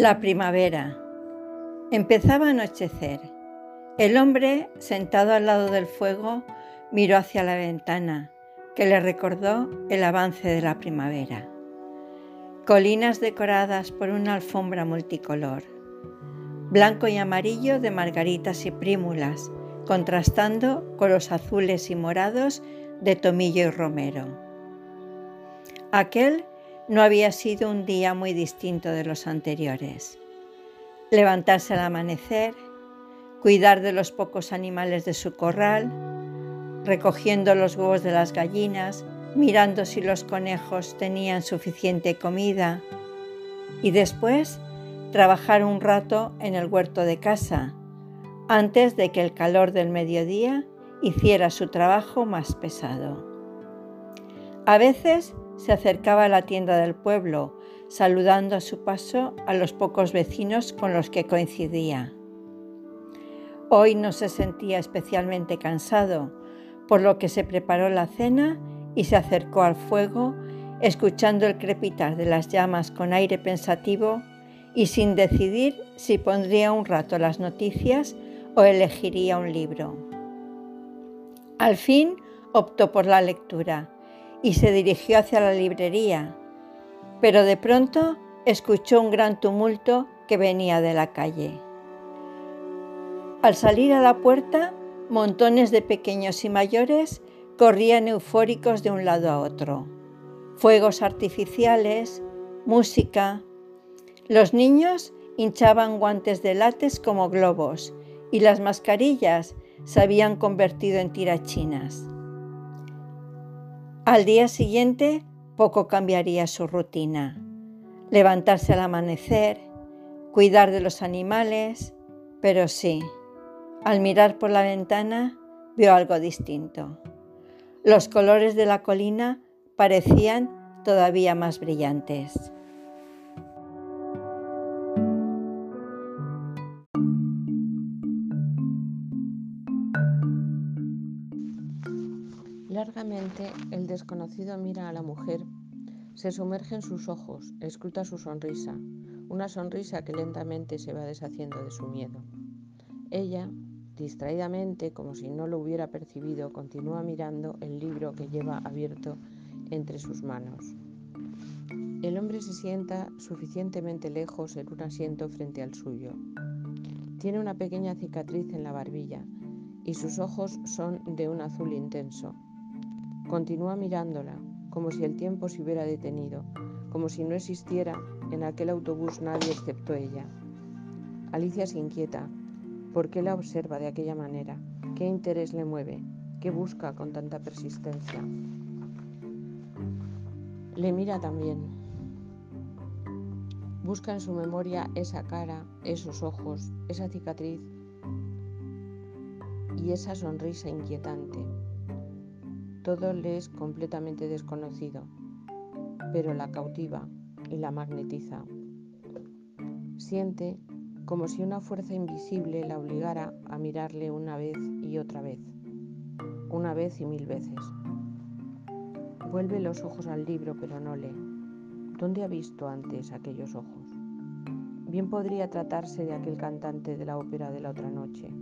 La primavera. Empezaba a anochecer. El hombre, sentado al lado del fuego, miró hacia la ventana, que le recordó el avance de la primavera. Colinas decoradas por una alfombra multicolor. Blanco y amarillo de margaritas y prímulas, contrastando con los azules y morados de tomillo y romero. Aquel no había sido un día muy distinto de los anteriores. Levantarse al amanecer, cuidar de los pocos animales de su corral, recogiendo los huevos de las gallinas, mirando si los conejos tenían suficiente comida y después trabajar un rato en el huerto de casa antes de que el calor del mediodía hiciera su trabajo más pesado. A veces se acercaba a la tienda del pueblo, saludando a su paso a los pocos vecinos con los que coincidía. Hoy no se sentía especialmente cansado, por lo que se preparó la cena y se acercó al fuego, escuchando el crepitar de las llamas con aire pensativo y sin decidir si pondría un rato las noticias o elegiría un libro. Al fin optó por la lectura y se dirigió hacia la librería, pero de pronto escuchó un gran tumulto que venía de la calle. Al salir a la puerta, montones de pequeños y mayores corrían eufóricos de un lado a otro. Fuegos artificiales, música. Los niños hinchaban guantes de látex como globos y las mascarillas se habían convertido en tirachinas. Al día siguiente poco cambiaría su rutina. Levantarse al amanecer, cuidar de los animales, pero sí, al mirar por la ventana vio algo distinto. Los colores de la colina parecían todavía más brillantes. Largamente el desconocido mira a la mujer, se sumerge en sus ojos, escruta su sonrisa, una sonrisa que lentamente se va deshaciendo de su miedo. Ella, distraídamente, como si no lo hubiera percibido, continúa mirando el libro que lleva abierto entre sus manos. El hombre se sienta suficientemente lejos en un asiento frente al suyo. Tiene una pequeña cicatriz en la barbilla y sus ojos son de un azul intenso. Continúa mirándola, como si el tiempo se hubiera detenido, como si no existiera en aquel autobús nadie excepto ella. Alicia se inquieta. ¿Por qué la observa de aquella manera? ¿Qué interés le mueve? ¿Qué busca con tanta persistencia? Le mira también. Busca en su memoria esa cara, esos ojos, esa cicatriz y esa sonrisa inquietante. Todo le es completamente desconocido, pero la cautiva y la magnetiza. Siente como si una fuerza invisible la obligara a mirarle una vez y otra vez, una vez y mil veces. Vuelve los ojos al libro, pero no lee. ¿Dónde ha visto antes aquellos ojos? Bien podría tratarse de aquel cantante de la ópera de la otra noche.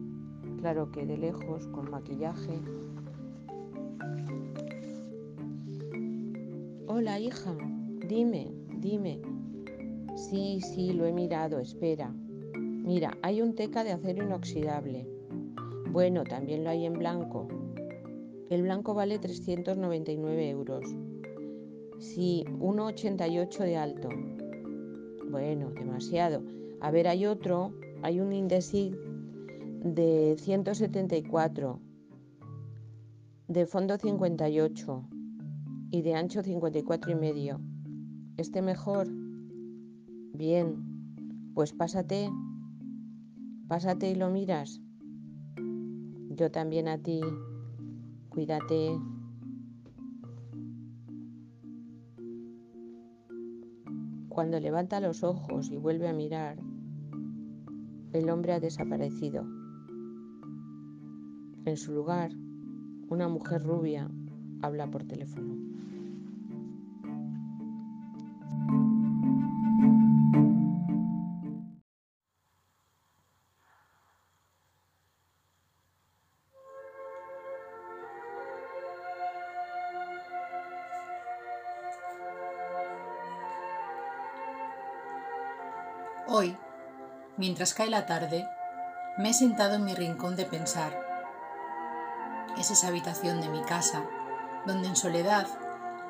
Claro que de lejos, con maquillaje, Hola, hija. Dime, dime. Sí, sí, lo he mirado, espera. Mira, hay un teca de acero inoxidable. Bueno, también lo hay en blanco. El blanco vale 399 euros. Sí, 1,88 de alto. Bueno, demasiado. A ver, hay otro, hay un Indesit de 174, de fondo 58 y de ancho 54 y medio. ¿Este mejor? Bien, pues pásate, pásate y lo miras. Yo también a ti, cuídate. Cuando levanta los ojos y vuelve a mirar, el hombre ha desaparecido. En su lugar, una mujer rubia habla por teléfono. Hoy, mientras cae la tarde, me he sentado en mi rincón de pensar. Es esa habitación de mi casa donde en soledad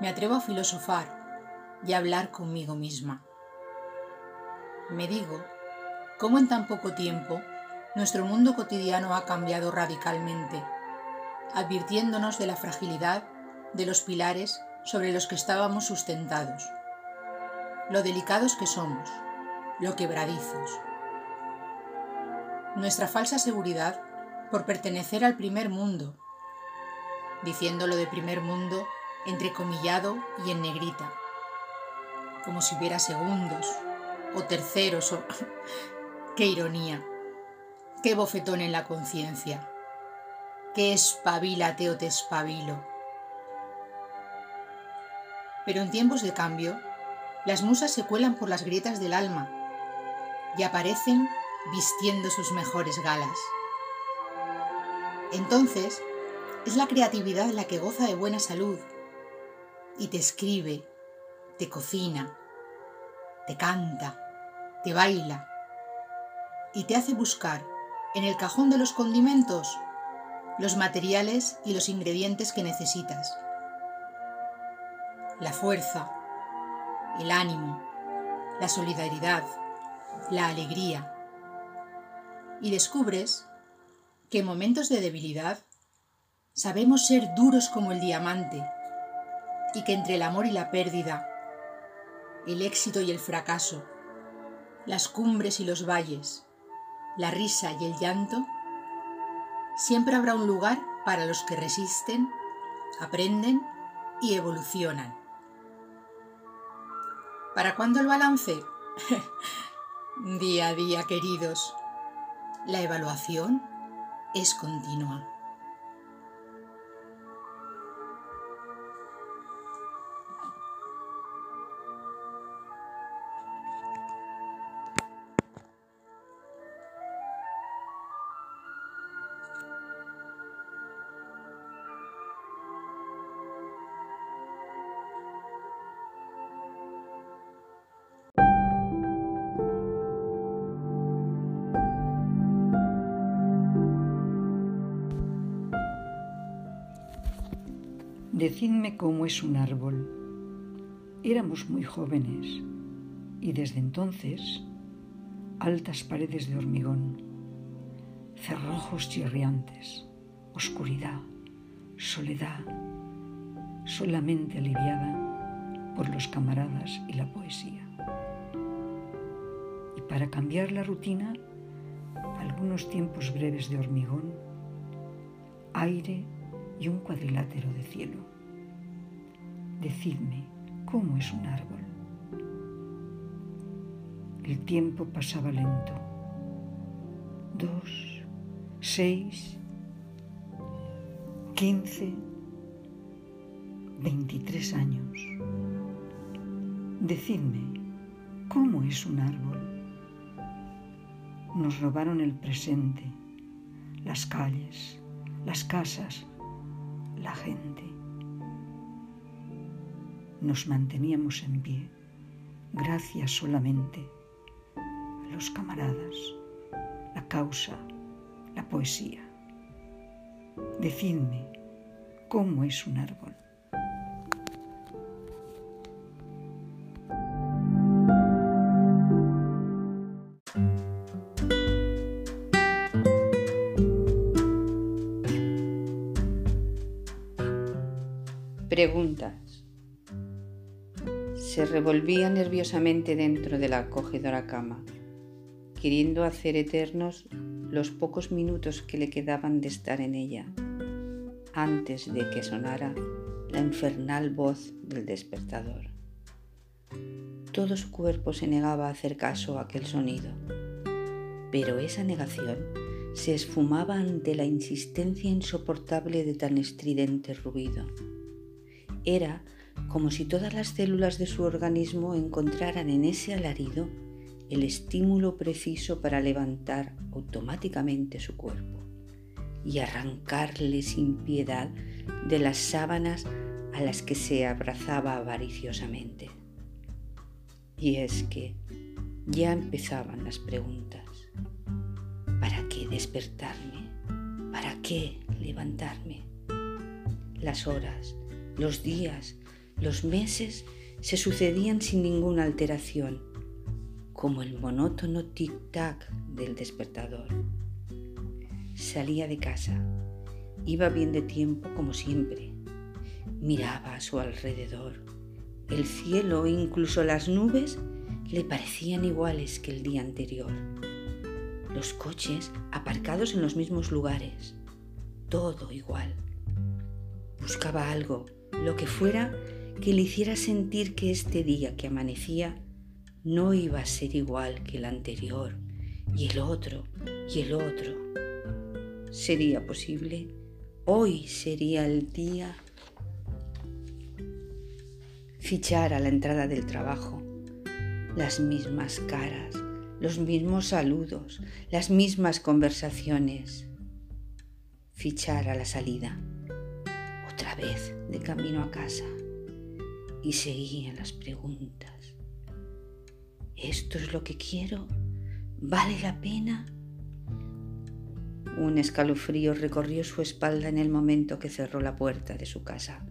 me atrevo a filosofar y a hablar conmigo misma. Me digo, ¿cómo en tan poco tiempo nuestro mundo cotidiano ha cambiado radicalmente, advirtiéndonos de la fragilidad de los pilares sobre los que estábamos sustentados, lo delicados que somos, lo quebradizos. Nuestra falsa seguridad por pertenecer al primer mundo, diciéndolo de primer mundo entrecomillado y en negrita, como si hubiera segundos o terceros o... ¡Qué ironía! ¡Qué bofetón en la conciencia! ¡Qué espabilate o te espabilo! Pero en tiempos de cambio, las musas se cuelan por las grietas del alma y aparecen vistiendo sus mejores galas. Entonces, es la creatividad la que goza de buena salud y te escribe, te cocina, te canta, te baila y te hace buscar en el cajón de los condimentos los materiales y los ingredientes que necesitas. La fuerza, el ánimo, la solidaridad, la alegría. Y descubres que en momentos de debilidad sabemos ser duros como el diamante y que entre el amor y la pérdida, el éxito y el fracaso, las cumbres y los valles, la risa y el llanto, siempre habrá un lugar para los que resisten, aprenden y evolucionan. ¿Para cuándo el balance? día a día, queridos. La evaluación es continua. Decidme cómo es un árbol. Éramos muy jóvenes y desde entonces altas paredes de hormigón, cerrojos chirriantes, oscuridad, soledad, solamente aliviada por los camaradas y la poesía. Y para cambiar la rutina, algunos tiempos breves de hormigón, aire y un cuadrilátero de cielo. Decidme, ¿cómo es un árbol? El tiempo pasaba lento. Dos, seis, quince, veintitrés años. Decidme, ¿cómo es un árbol? Nos robaron el presente, las calles, las casas, la gente. Nos manteníamos en pie gracias solamente a los camaradas, la causa, la poesía. Decidme, ¿cómo es un árbol? Se revolvía nerviosamente dentro de la acogedora cama, queriendo hacer eternos los pocos minutos que le quedaban de estar en ella, antes de que sonara la infernal voz del despertador. Todo su cuerpo se negaba a hacer caso a aquel sonido, pero esa negación se esfumaba ante la insistencia insoportable de tan estridente ruido. Era como si todas las células de su organismo encontraran en ese alarido el estímulo preciso para levantar automáticamente su cuerpo y arrancarle sin piedad de las sábanas a las que se abrazaba avariciosamente. Y es que, Ya empezaban las preguntas. ¿Para qué despertarme? ¿Para qué levantarme? Las horas, los días, los meses se sucedían sin ninguna alteración, como el monótono tic-tac del despertador. Salía de casa, iba bien de tiempo como siempre, miraba a su alrededor. El cielo e incluso las nubes le parecían iguales que el día anterior. Los coches aparcados en los mismos lugares, todo igual. Buscaba algo, lo que fuera, que le hiciera sentir que este día que amanecía no iba a ser igual que el anterior, y el otro, y el otro. ¿Sería posible? Hoy sería el día. Fichar a la entrada del trabajo. Las mismas caras, los mismos saludos, las mismas conversaciones. Fichar a la salida. Otra vez de camino a casa y seguían las preguntas. ¿Esto es lo que quiero? ¿Vale la pena? Un escalofrío recorrió su espalda en el momento que cerró la puerta de su casa.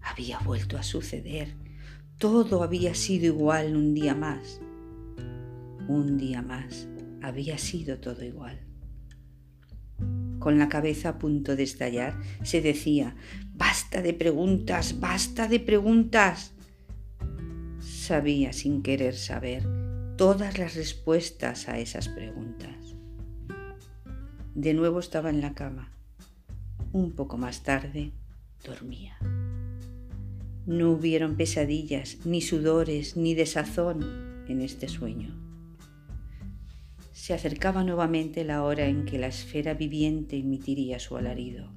Había vuelto a suceder. Todo había sido igual un día más. Un día más había sido todo igual. Con la cabeza a punto de estallar, se decía, Basta de preguntas, basta de preguntas. Sabía sin querer saber todas las respuestas a esas preguntas. De nuevo estaba en la cama. Un poco más tarde dormía. No hubieron pesadillas, ni sudores, ni desazón en este sueño. Se acercaba nuevamente la hora en que la esfera viviente emitiría su alarido.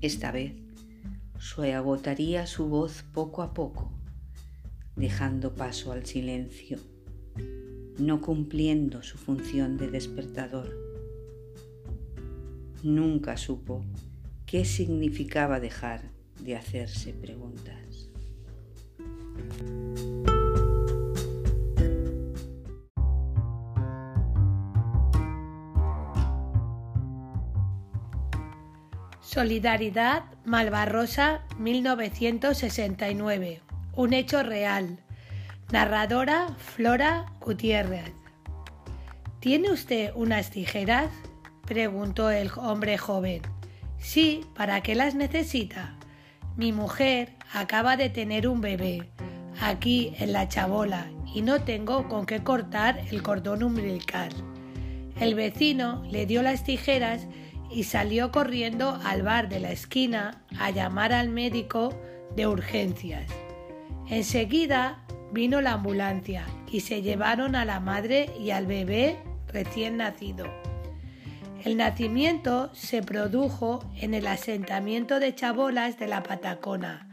Esta vez se agotaría su voz poco a poco, dejando paso al silencio, no cumpliendo su función de despertador. Nunca supo qué significaba dejar de hacerse preguntas. Solidaridad Malvarrosa 1969. Un hecho real. Narradora Flora Gutiérrez. ¿Tiene usted unas tijeras? preguntó el hombre joven. Sí, ¿para qué las necesita? Mi mujer acaba de tener un bebé aquí en la chabola y no tengo con qué cortar el cordón umbilical. El vecino le dio las tijeras y salió corriendo al bar de la esquina a llamar al médico de urgencias. Enseguida vino la ambulancia y se llevaron a la madre y al bebé recién nacido. El nacimiento se produjo en el asentamiento de chabolas de la Patacona,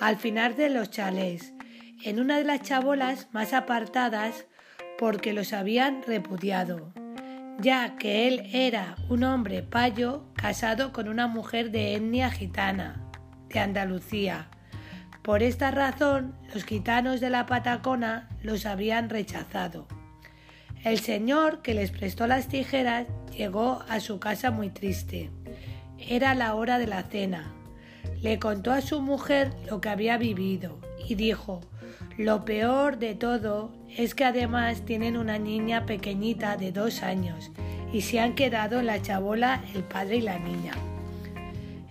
al final de los chalés, en una de las chabolas más apartadas porque los habían repudiado ya que él era un hombre payo casado con una mujer de etnia gitana, de Andalucía. Por esta razón, los gitanos de la Patacona los habían rechazado. El señor que les prestó las tijeras llegó a su casa muy triste. Era la hora de la cena. Le contó a su mujer lo que había vivido y dijo lo peor de todo es que además tienen una niña pequeñita de dos años y se han quedado en la chabola el padre y la niña.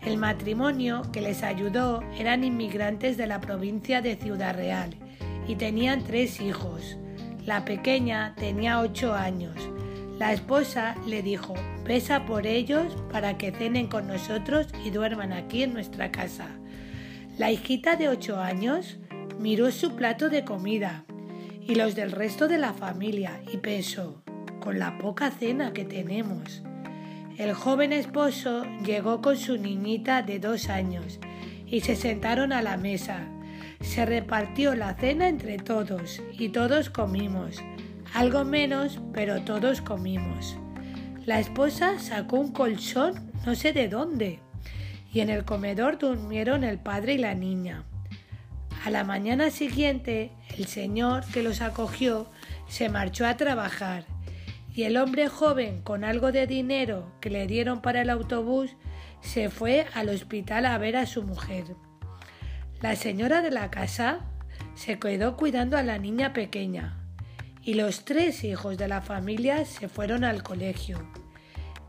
El matrimonio que les ayudó eran inmigrantes de la provincia de Ciudad Real y tenían tres hijos. La pequeña tenía ocho años. La esposa le dijo, pesa por ellos para que cenen con nosotros y duerman aquí en nuestra casa. La hijita de ocho años miró su plato de comida y los del resto de la familia y pensó, con la poca cena que tenemos. El joven esposo llegó con su niñita de dos años y se sentaron a la mesa. Se repartió la cena entre todos y todos comimos. Algo menos, pero todos comimos. La esposa sacó un colchón no sé de dónde y en el comedor durmieron el padre y la niña. A la mañana siguiente, el señor que los acogió se marchó a trabajar y el hombre joven, con algo de dinero que le dieron para el autobús, se fue al hospital a ver a su mujer. La señora de la casa se quedó cuidando a la niña pequeña y los tres hijos de la familia se fueron al colegio.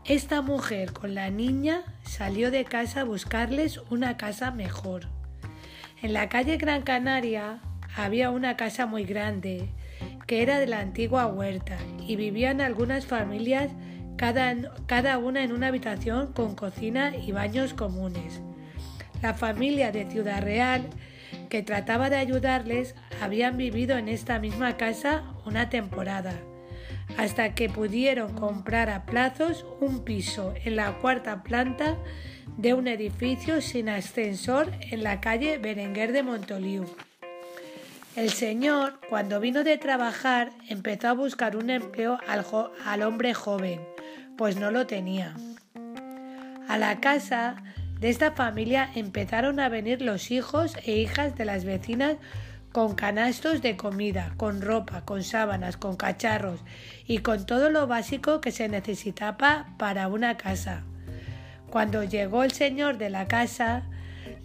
Esta mujer con la niña salió de casa a buscarles una casa mejor. En la calle Gran Canaria había una casa muy grande que era de la antigua huerta y vivían algunas familias cada, cada una en una habitación con cocina y baños comunes. La familia de Ciudad Real, que trataba de ayudarles, habían vivido en esta misma casa una temporada, hasta que pudieron comprar a plazos un piso en la cuarta planta de un edificio sin ascensor en la calle Berenguer de Montoliu. El señor, cuando vino de trabajar, empezó a buscar un empleo al, al hombre joven, pues no lo tenía. A la casa de esta familia empezaron a venir los hijos e hijas de las vecinas con canastos de comida, con ropa, con sábanas, con cacharros y con todo lo básico que se necesitaba para una casa. Cuando llegó el señor de la casa,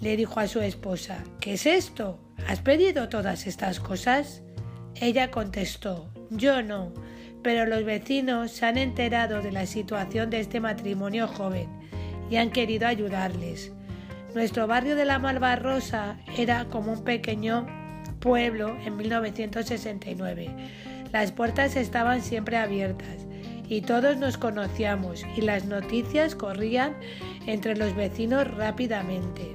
le dijo a su esposa, ¿qué es esto? ¿Has pedido todas estas cosas? Ella contestó, yo no, pero los vecinos se han enterado de la situación de este matrimonio joven y han querido ayudarles. Nuestro barrio de la Malvarrosa era como un pequeño pueblo en 1969. Las puertas estaban siempre abiertas y todos nos conocíamos y las noticias corrían entre los vecinos rápidamente.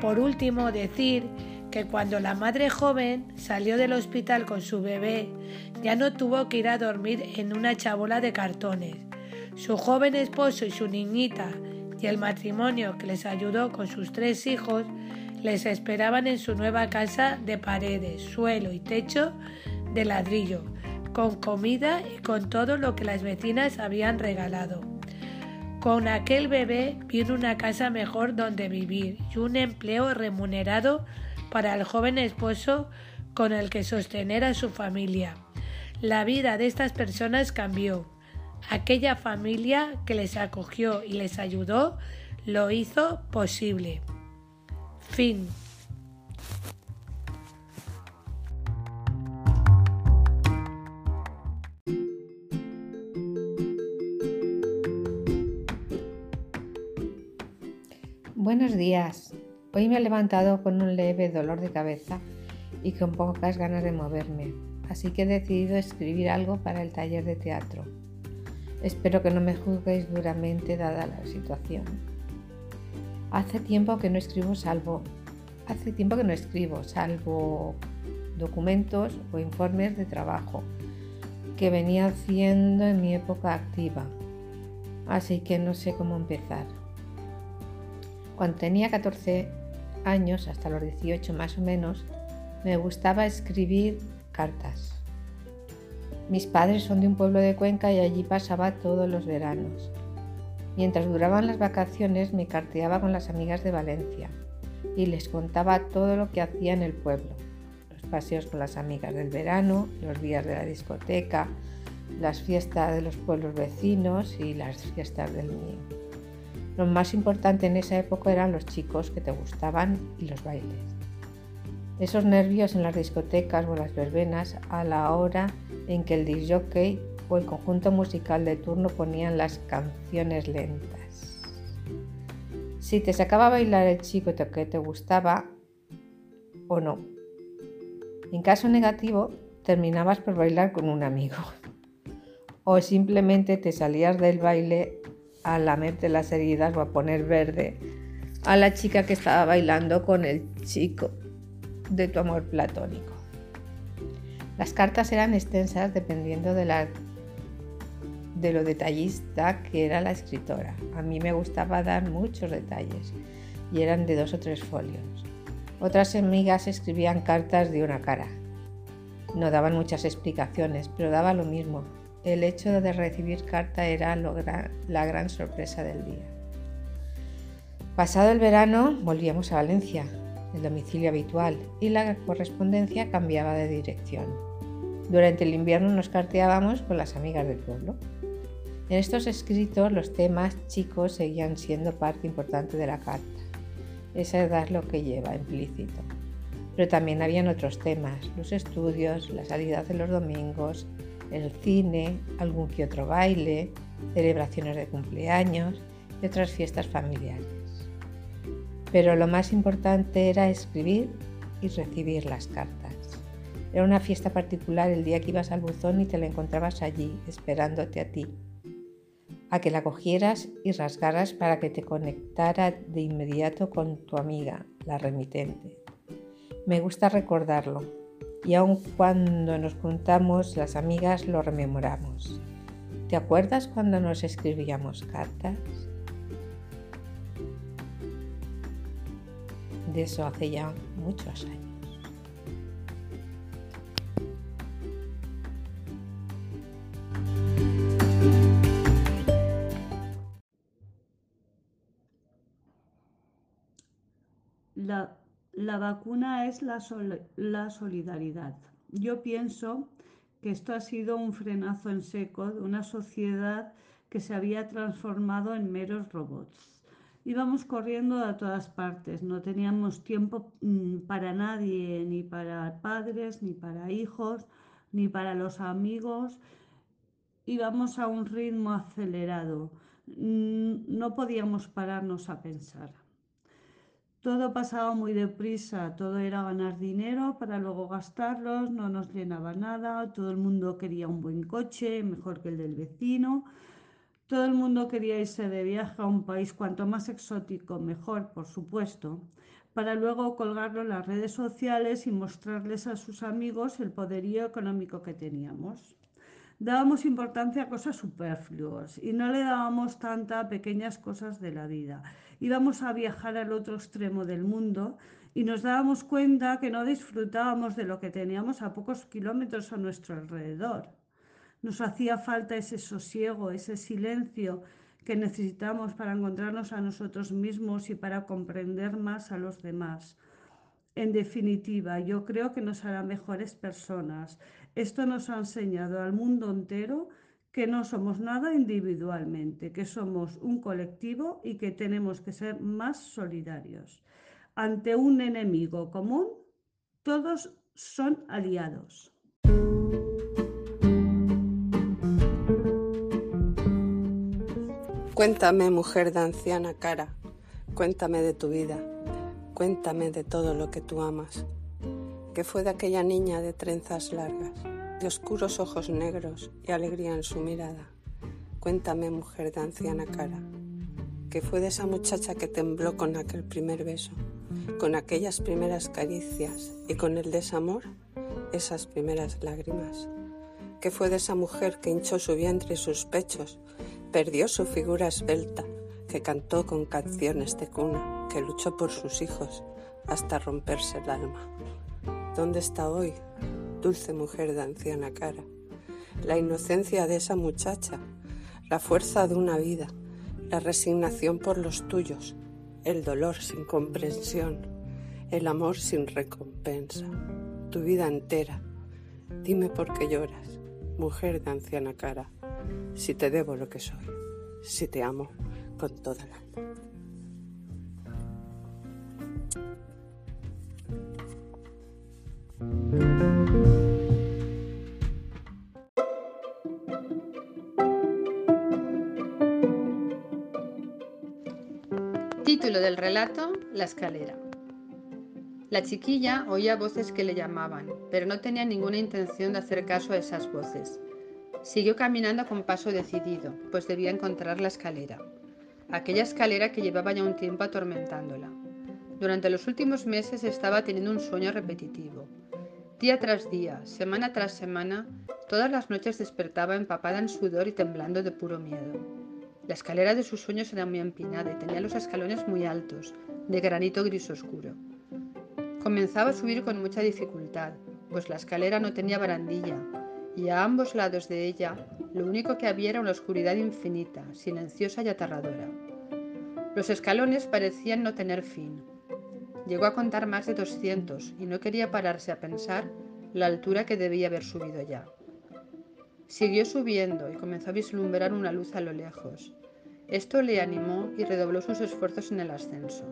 Por último, decir que cuando la madre joven salió del hospital con su bebé, ya no tuvo que ir a dormir en una chabola de cartones. Su joven esposo y su niñita y el matrimonio que les ayudó con sus tres hijos les esperaban en su nueva casa de paredes, suelo y techo de ladrillo, con comida y con todo lo que las vecinas habían regalado. Con aquel bebé vino una casa mejor donde vivir y un empleo remunerado para el joven esposo con el que sostener a su familia. La vida de estas personas cambió. Aquella familia que les acogió y les ayudó lo hizo posible. Fin. Buenos días. Hoy me he levantado con un leve dolor de cabeza y con pocas ganas de moverme, así que he decidido escribir algo para el taller de teatro. Espero que no me juzguéis duramente dada la situación. Hace tiempo que no escribo salvo hace tiempo que no escribo salvo documentos o informes de trabajo que venía haciendo en mi época activa. Así que no sé cómo empezar. Cuando tenía 14 años, hasta los 18 más o menos, me gustaba escribir cartas. Mis padres son de un pueblo de Cuenca y allí pasaba todos los veranos. Mientras duraban las vacaciones me carteaba con las amigas de Valencia y les contaba todo lo que hacía en el pueblo. Los paseos con las amigas del verano, los días de la discoteca, las fiestas de los pueblos vecinos y las fiestas del mío. Lo más importante en esa época eran los chicos que te gustaban y los bailes. Esos nervios en las discotecas o las verbenas a la hora en que el disjockey o el conjunto musical de turno ponían las canciones lentas. Si te sacaba a bailar el chico que te gustaba o no. En caso negativo, terminabas por bailar con un amigo. O simplemente te salías del baile a lamerte las heridas o a poner verde a la chica que estaba bailando con el chico de tu amor platónico. Las cartas eran extensas dependiendo de, la, de lo detallista que era la escritora. A mí me gustaba dar muchos detalles y eran de dos o tres folios. Otras amigas escribían cartas de una cara. No daban muchas explicaciones, pero daba lo mismo. El hecho de recibir carta era la gran sorpresa del día. Pasado el verano volvíamos a Valencia el domicilio habitual, y la correspondencia cambiaba de dirección. Durante el invierno nos carteábamos con las amigas del pueblo. En estos escritos los temas chicos seguían siendo parte importante de la carta. Esa edad lo que lleva implícito. Pero también habían otros temas, los estudios, las salidas de los domingos, el cine, algún que otro baile, celebraciones de cumpleaños y otras fiestas familiares. Pero lo más importante era escribir y recibir las cartas. Era una fiesta particular el día que ibas al buzón y te la encontrabas allí, esperándote a ti, a que la cogieras y rasgaras para que te conectara de inmediato con tu amiga, la remitente. Me gusta recordarlo, y aun cuando nos juntamos las amigas lo rememoramos. ¿Te acuerdas cuando nos escribíamos cartas? De eso hace ya muchos años. La vacuna es la, la, solidaridad. Yo pienso que esto ha sido un frenazo en seco de una sociedad que se había transformado en meros robots. Íbamos corriendo a todas partes, no teníamos tiempo mm, para nadie, ni para padres, ni para hijos, ni para los amigos. Íbamos a un ritmo acelerado, mm, no podíamos pararnos a pensar. Todo pasaba muy deprisa, todo era ganar dinero para luego gastarlos, no nos llenaba nada, todo el mundo quería un buen coche, mejor que el del vecino, todo el mundo quería irse de viaje a un país cuanto más exótico, mejor, por supuesto, para luego colgarlo en las redes sociales y mostrarles a sus amigos el poderío económico que teníamos dábamos importancia a cosas superfluas y no le dábamos tanta a pequeñas cosas de la vida. Íbamos a viajar al otro extremo del mundo y nos dábamos cuenta que no disfrutábamos de lo que teníamos a pocos kilómetros a nuestro alrededor. Nos hacía falta ese sosiego, ese silencio que necesitamos para encontrarnos a nosotros mismos y para comprender más a los demás. En definitiva, yo creo que nos hará mejores personas. Esto nos ha enseñado al mundo entero que no somos nada individualmente, que somos un colectivo y que tenemos que ser más solidarios. Ante un enemigo común, todos son aliados. Cuéntame, mujer de anciana cara, cuéntame de tu vida Cuéntame de todo lo que tú amas. ¿Qué fue de aquella niña de trenzas largas, de oscuros ojos negros y alegría en su mirada? Cuéntame, mujer de anciana cara. ¿Qué fue de esa muchacha que tembló con aquel primer beso, con aquellas primeras caricias y con el desamor, esas primeras lágrimas? ¿Qué fue de esa mujer que hinchó su vientre y sus pechos, perdió su figura esbelta, que cantó con canciones de cuna? que luchó por sus hijos hasta romperse el alma. ¿Dónde está hoy, dulce mujer de anciana cara? La inocencia de esa muchacha, la fuerza de una vida, la resignación por los tuyos, el dolor sin comprensión, el amor sin recompensa, tu vida entera. Dime por qué lloras, mujer de anciana cara, si te debo lo que soy, si te amo con toda la alma. Título del relato, La escalera. La chiquilla oía voces que le llamaban, pero no tenía ninguna intención de hacer caso a esas voces. Siguió caminando con paso decidido, pues debía encontrar la escalera, aquella escalera que llevaba ya un tiempo atormentándola. Durante los últimos meses estaba teniendo un sueño repetitivo. Día tras día, semana tras semana, todas las noches despertaba empapada en sudor y temblando de puro miedo. La escalera de sus sueños era muy empinada y tenía los escalones muy altos, de granito gris oscuro. Comenzaba a subir con mucha dificultad, pues la escalera no tenía barandilla, y a ambos lados de ella lo único que había era una oscuridad infinita, silenciosa y aterradora. Los escalones parecían no tener fin. Llegó a contar más de 200 y no quería pararse a pensar la altura que debía haber subido ya. Siguió subiendo y comenzó a vislumbrar una luz a lo lejos. Esto le animó y redobló sus esfuerzos en el ascenso.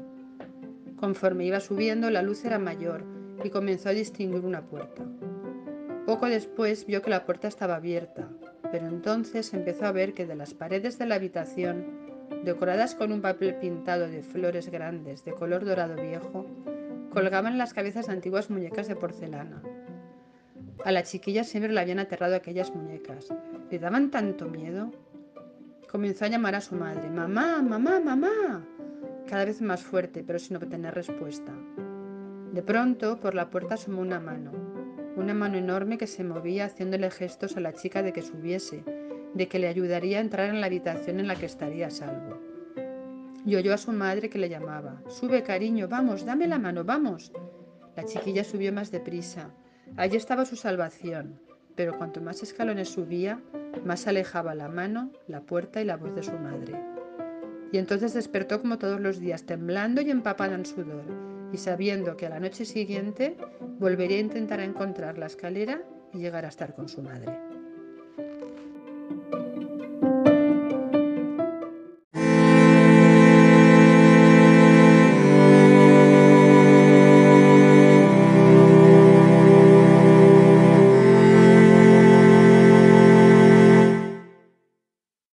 Conforme iba subiendo, la luz era mayor y comenzó a distinguir una puerta. Poco después vio que la puerta estaba abierta, pero entonces empezó a ver que de las paredes de la habitación, decoradas con un papel pintado de flores grandes de color dorado viejo, colgaban las cabezas de antiguas muñecas de porcelana. A la chiquilla siempre le habían aterrado aquellas muñecas. Le daban tanto miedo. Comenzó a llamar a su madre, mamá, mamá, mamá, cada vez más fuerte, pero sin obtener respuesta. De pronto, por la puerta asomó una mano, una mano enorme que se movía haciéndole gestos a la chica de que subiese, de que le ayudaría a entrar en la habitación en la que estaría a salvo. Y oyó a su madre que le llamaba, sube cariño, vamos, dame la mano, vamos. La chiquilla subió más deprisa, Allí estaba su salvación, pero cuanto más escalones subía, más alejaba la mano, la puerta y la voz de su madre. Y entonces despertó como todos los días, temblando y empapada en sudor, y sabiendo que a la noche siguiente volvería a intentar encontrar la escalera y llegar a estar con su madre.